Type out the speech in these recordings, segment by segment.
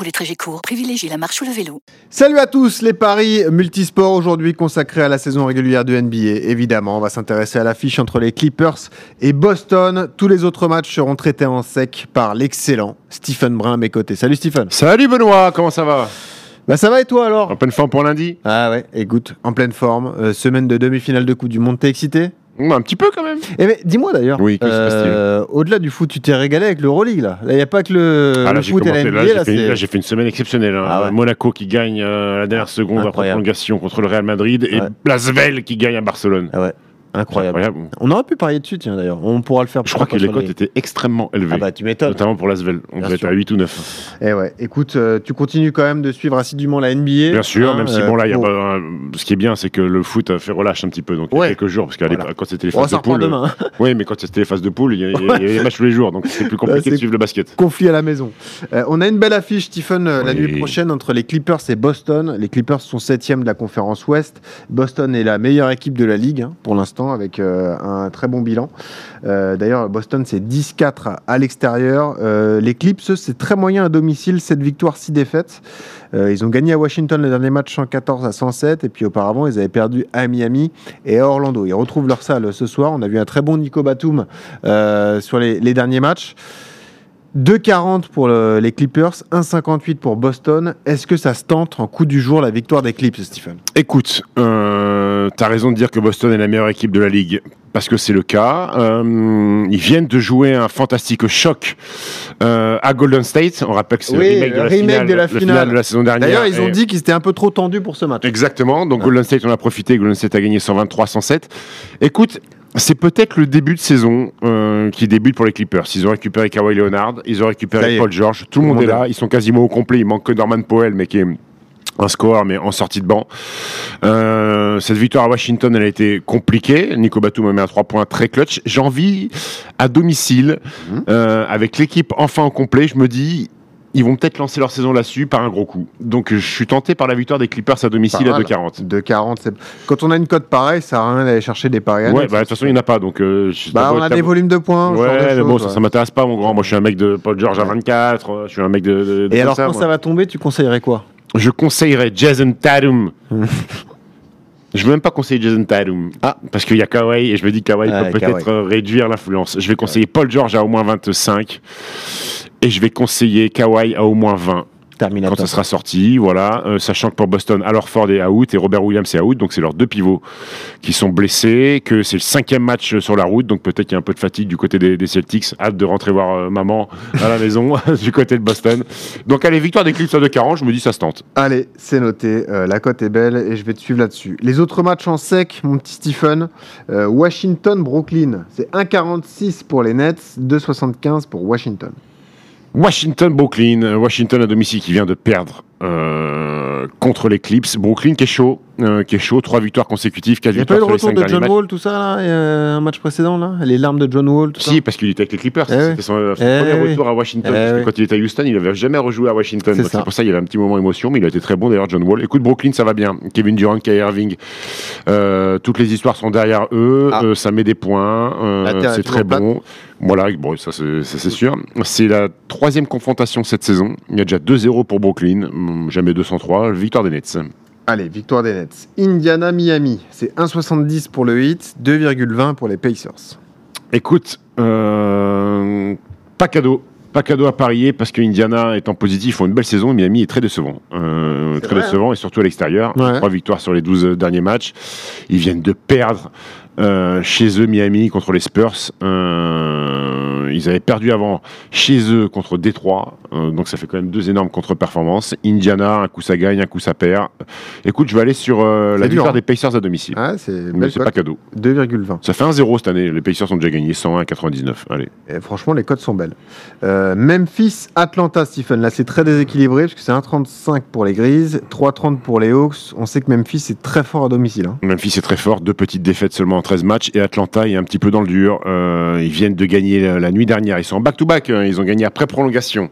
Pour les trajets courts, privilégiez la marche ou le vélo. Salut à tous, les paris multisports aujourd'hui consacrés à la saison régulière de NBA. Évidemment, on va s'intéresser à l'affiche entre les Clippers et Boston. Tous les autres matchs seront traités en sec par l'excellent Stephen Brun à mes côtés. Salut Stephen. Salut Benoît, comment ça va? Bah ça va et toi alors? En pleine forme pour lundi? Ah ouais, écoute, en pleine forme. Euh, semaine de demi-finale de Coupe du Monde, t'es excité? Un petit peu quand même. Eh mais dis-moi d'ailleurs, Oui, euh, au-delà du foot, tu t'es régalé avec l'Euroleague là? Là, il n'y a pas que le, Ah, là, foot et la NBA. là, j'ai là, fait, j'ai une semaine exceptionnelle. hein. Ah ouais. Monaco qui gagne euh, la dernière seconde après Incroyable. prolongation contre le Real Madrid et Ouais. Lasvel qui gagne à Barcelone. Ah ouais, incroyable. Incroyable. On aurait pu parier dessus, tiens d'ailleurs. On pourra le faire. Je crois que les cotes étaient extrêmement élevées. Ah bah tu m'étonnes. Notamment pour Lasvel. On devait être à 8 ou 9. Eh ouais, écoute, euh, tu continues quand même de suivre assidûment la NBA. Bien sûr, hein, même si euh, bon là, il y a pour- pas, un- ce qui est bien, c'est que le foot a fait relâche un petit peu. Donc il y a quelques jours, parce Voilà. l'époque, quand c'était les phases de poule. demain. hein. Oui, mais quand c'était les phases de poule, il y a, il y a- il y a des matchs tous les jours, donc c'est plus compliqué de suivre le basket. Conflit à la maison. Euh, on a une belle affiche, Stephen, euh, la nuit prochaine entre les Clippers et Boston. Les Clippers sont septièmes de la conférence Ouest. Boston est la meilleure équipe de la ligue hein, pour l'instant, avec euh, un très bon bilan. Euh, D'ailleurs, Boston, c'est 10-4 à l'extérieur. Euh, les Clips, c'est très moyen à domicile, 7 victoires, 6 défaites. Ils ont gagné à Washington le dernier match 114 à 107. Et puis auparavant, ils avaient perdu à Miami et à Orlando. Ils retrouvent leur salle ce soir. On a vu un très bon Nico Batum sur les derniers matchs. 2,40 pour le- les Clippers, 1,58 pour Boston. Est-ce que ça se tente en coup du jour la victoire des Clips, Stephen? Écoute, euh, t'as raison de dire que Boston est la meilleure équipe de la ligue, parce que c'est le cas. Euh, ils viennent de jouer un fantastique choc euh, à Golden State. On rappelle que c'est Oui, le remake, de la, remake finale, de la la finale. de la saison dernière. D'ailleurs, ils ont dit qu'ils étaient un peu trop tendus pour ce match. Exactement. Donc Golden State, on a profité. Golden State a gagné 123-107. Écoute, c'est peut-être le début de saison euh, qui débute pour les Clippers. Ils ont récupéré Kawhi Leonard, ils ont récupéré. Paul George. Tout le monde est là. Ils sont quasiment au complet. Il manque que Norman Powell, mais qui est un score, mais en sortie de banc. Euh, cette victoire à Washington, elle a été compliquée. Nico Batum a mis un 3 points très clutch. J'ai envie, à domicile, Mhm. euh, avec l'équipe enfin au complet, je me dis, ils vont peut-être lancer leur saison là-dessus par un gros coup. Donc je suis tenté par la victoire des Clippers à domicile à mal. 2,40. 2,40. c'est- Quand on a une cote pareille, ça sert à rien d'aller chercher des paris à Ouais, bah, de toute façon, il n'y en a pas. Donc, euh, Bah, on a des volumes de points. ce genre de Ouais, mais choses, bon, ça, ouais. ça m'intéresse pas, mon grand. Moi, je suis un mec de Paul George à 24. euh, Je suis un mec de. de- de Et alors, quand moi. ça va tomber, tu conseillerais quoi? Je conseillerais Jason Tatum. Je veux même pas conseiller Jason Tatum. Ah. Parce qu'il y a Kawhi et je me dis que Kawhi peut peut-être euh, réduire l'influence. Je vais conseiller Paul George à au moins 25 et je vais conseiller Kawhi à au moins 20 quand ça sera sorti. Voilà, Euh, sachant que pour Boston, alors Ford est out et Robert Williams est out, donc c'est leurs deux pivots qui sont blessés, que c'est le cinquième match sur la route, donc peut-être qu'il y a un peu de fatigue du côté des, des Celtics. Hâte de rentrer voir euh, maman à la maison du côté de Boston. Donc allez, victoire des Clips à 2,40, je me dis ça se tente. Allez, c'est noté. Euh, la cote est belle et je vais te suivre là-dessus. Les autres matchs en sec, mon petit Stephen. Washington-Brooklyn. C'est 1,46 pour les Nets, 2,75 pour Washington. Washington, Brooklyn. Euh, Washington à domicile qui vient de perdre euh, contre les Clips. Brooklyn qui est chaud, euh, qui est chaud. Trois victoires consécutives, quatre Il n'y a pas eu victoires le sur les retour cinq de John matchs. Wall, tout ça, là Un match précédent, là? Les larmes de John Wall, tout ça? Si, parce qu'il était avec les Clippers. Eh C'était son, son Eh premier oui. retour à Washington. Eh parce que oui. quand il était à Houston, il n'avait jamais rejoué à Washington. C'est pour ça qu'il y a un petit moment d'émotion, mais il a été très bon d'ailleurs, John Wall. Écoute, Brooklyn, ça va bien. Kevin Durant, Kyrie Irving, toutes les histoires sont derrière eux. Ah. Ça met des points. c'est très bon. Voilà, bon, ça c'est sûr. C'est la troisième confrontation cette saison. Il y a déjà 2-0 pour Brooklyn, Hum, jamais 203. Victoire des Nets. Allez, victoire des Nets. Indiana-Miami. C'est 1,70 pour le Heat, 2,20 pour les Pacers. Écoute, euh, pas cadeau. Pas cadeau à parier parce que Indiana étant positif font une belle saison. Miami est très décevant. Euh, très vrai, décevant et surtout à l'extérieur. Ouais. Trois victoires sur les 12 derniers matchs. Ils viennent de perdre euh, chez eux Miami contre les Spurs. Euh, ils avaient perdu avant chez eux contre Détroit. Euh, donc ça fait quand même deux énormes contre-performances. Indiana, un coup ça gagne, un coup ça perd. Écoute, je vais aller sur euh, la victoire hein. des Pacers à domicile. Ah, c'est Mais pas cadeau. 2,20. Ça fait 1-0 cette année. Les Pacers ont déjà gagné 101 à 99. Allez. Et franchement, les cotes sont belles. Euh, Memphis, Atlanta, Stephen. Là, c'est très déséquilibré parce que c'est 1,35 pour les Grises, 3,30 pour les Hawks. On sait que Memphis est très fort à domicile. hein. Memphis est très fort, deux petites défaites seulement en 13 matchs. Et Atlanta est un petit peu dans le dur. Ils viennent de gagner la, la nuit dernière. Ils sont en back-to-back. hein. Ils ont gagné après prolongation.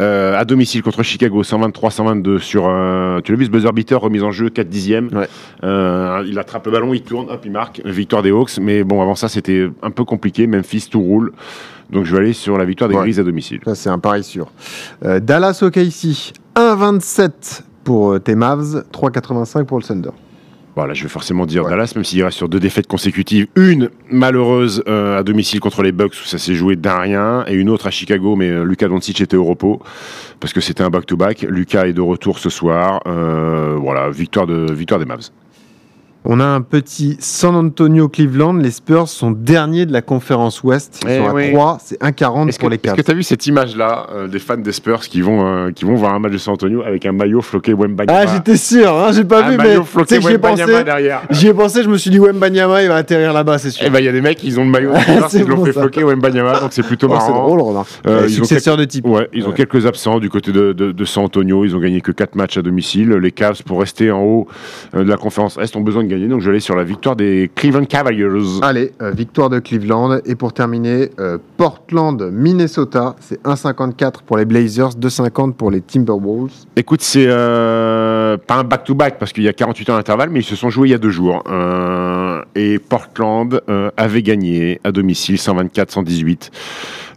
Euh, à domicile contre Chicago, 123-122 sur. euh, tu l'as vu ce buzzer beater, remise en jeu, 4 dixièmes. Ouais. Euh, il attrape le ballon, il tourne, hop, il marque. Victoire des Hawks. Mais bon, avant ça, c'était un peu compliqué. Memphis, tout roule. Donc je vais aller sur la victoire des Ouais. Grises à domicile. Ça, c'est un pari sûr. Euh, Dallas, OKC, 1,27 pour tes Mavs, 3,85 pour le Thunder. Voilà, je vais forcément dire Ouais. Dallas, même s'il reste sur deux défaites consécutives. Une malheureuse euh, à domicile contre les Bucks où ça s'est joué d'un rien, et une autre à Chicago, mais euh, Lucas Doncic était au repos parce que c'était un back-to-back. Lucas est de retour ce soir. Euh, voilà, victoire, de, victoire des Mavs. On a un petit San Antonio-Cleveland. Les Spurs sont derniers de la conférence Ouest. Ils Eh sont à oui. 3, c'est 1,40 pour les Est-ce Cavs. que tu as vu cette image-là euh, des fans des Spurs qui vont, euh, qui vont voir un match de San Antonio avec un maillot floqué Wembanyama? Ah, j'étais sûr, hein, j'ai pas un vu, mais tu floqué sais que j'y ai pensé. J'y ai pensé, je me suis dit, Wembanyama, il va atterrir là-bas, c'est sûr. Eh ben, il y a des mecs, ils ont le maillot, C'est ils l'ont bon, fait ça. floquer Wembanyama, donc c'est plutôt Oh, c'est drôle, remarque. Euh, successeur de type. Ouais, ils ont Ouais. quelques absents du côté de, de- de San Antonio. Ils ont gagné que 4 matchs à domicile. Les Cavs, pour rester en haut de la conférence Est, ont besoin de Donc je vais aller sur la victoire des Cleveland Cavaliers. Allez, euh, victoire de Cleveland. Et pour terminer, euh, Portland, Minnesota, c'est 1,54 pour les Blazers, 2,50 pour les Timberwolves. Écoute, c'est euh, pas un back-to-back parce qu'il y a 48 heures d'intervalle, mais ils se sont joués il y a deux jours. Et Portland avait gagné à domicile 124-118.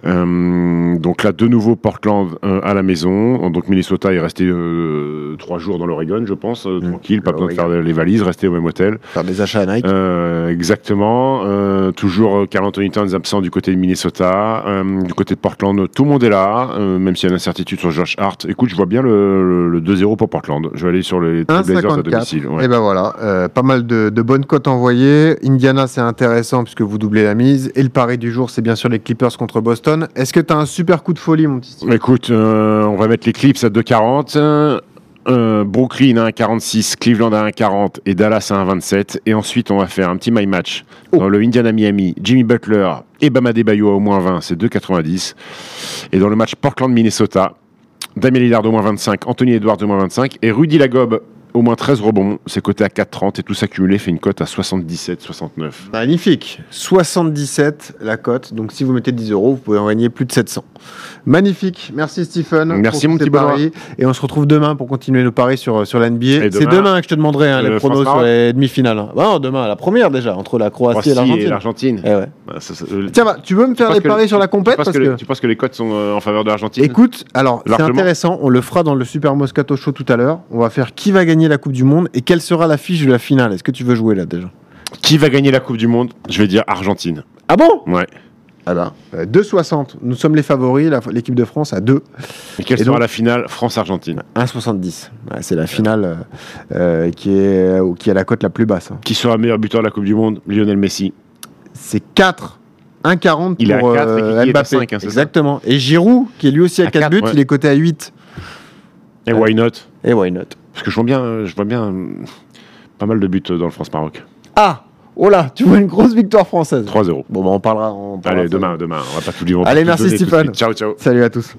Euh, donc là, de nouveau Portland euh, à la maison. Donc Minnesota est resté euh, trois jours dans l'Oregon, je pense, euh, Mmh. tranquille, pas besoin de faire les valises, rester au même hôtel. Faire des achats à Nike. Euh, exactement. Euh, toujours Carl Anthony Towns absent du côté de Minnesota. Euh, du côté de Portland, tout le monde est là, euh, même s'il y a une incertitude sur Josh Hart. Écoute, je vois bien le, le 2-0 pour Portland. Je vais aller sur les Blazers à 1,54. domicile. ouais. Et ben voilà, euh, pas mal de, de bonnes cotes envoyées. Indiana, c'est intéressant puisque vous doublez la mise. Et le pari du jour, c'est bien sûr les Clippers contre Boston. Est-ce que tu as un super coup de folie, mon petit Écoute, euh, on va mettre les Clips à 2,40. euh, Brooklyn à 1,46, Cleveland à 1,40 et Dallas à 1,27. Et ensuite, on va faire un petit my match Oh. dans le Indiana-Miami, Jimmy Butler et Bama Debayo à au moins 20, c'est 2,90. Et dans le match Portland-Minnesota, Damien Lillard au moins 25, Anthony Edwards au moins 25 et Rudy Lagobe au moins 13 rebonds. C'est coté à 4,30 et tout s'accumuler fait une cote à 77-69. Magnifique. 77 la cote. Donc si vous mettez 10 euros, vous pouvez en gagner plus de 700. Magnifique. Merci Stephen. Merci, mon petit paris. Et on se retrouve demain pour continuer nos paris sur, sur l'NBA. Et C'est demain, que je te demanderai hein, le les pronos sur les demi-finales. Bah non, demain, la première déjà, entre la Croatie, et Croatie l'Argentine. et l'Argentine. Eh ouais. Bah, ça- ça- euh, Tiens, bah, tu veux me faire les paris sur la compète parce que, tu penses que les cotes sont euh, en faveur de l'Argentine? Écoute, alors c'est intéressant, on le fera dans le Super Moscato Show tout à l'heure. On va faire qui va gagner la Coupe du Monde et quelle sera la fiche de la finale. Est-ce que tu veux jouer là déjà? Qui va gagner la Coupe du Monde? Je vais dire Argentine. Ah bon? Ouais. Ah ben, euh, 2,60. Nous sommes les favoris, l'équipe de France à 2. Et quelle Et sera donc- la finale France-Argentine 1,70. Ouais, c'est la finale euh, euh, qui, est, euh, qui est la cote la plus basse. hein. Qui sera meilleur buteur de la Coupe du Monde Lionel Messi. C'est 4. 1,40 Il est à pour quatre et euh, Kiki est à Mbappé. cinq, hein, c'est ça Exactement. Et Giroud, qui est lui aussi à À 4 quatre, buts, ouais. il est coté à 8. Et why not Et why not Parce que je vois bien, je vois bien pas mal de buts dans le France-Maroc. Ah Oh là, tu vois une grosse victoire française. 3-0. Bon, bah, on parlera. on parlera Allez, demain, demain. On va pas tout va Allez, merci, Stéphane. Ciao, ciao. Salut à tous.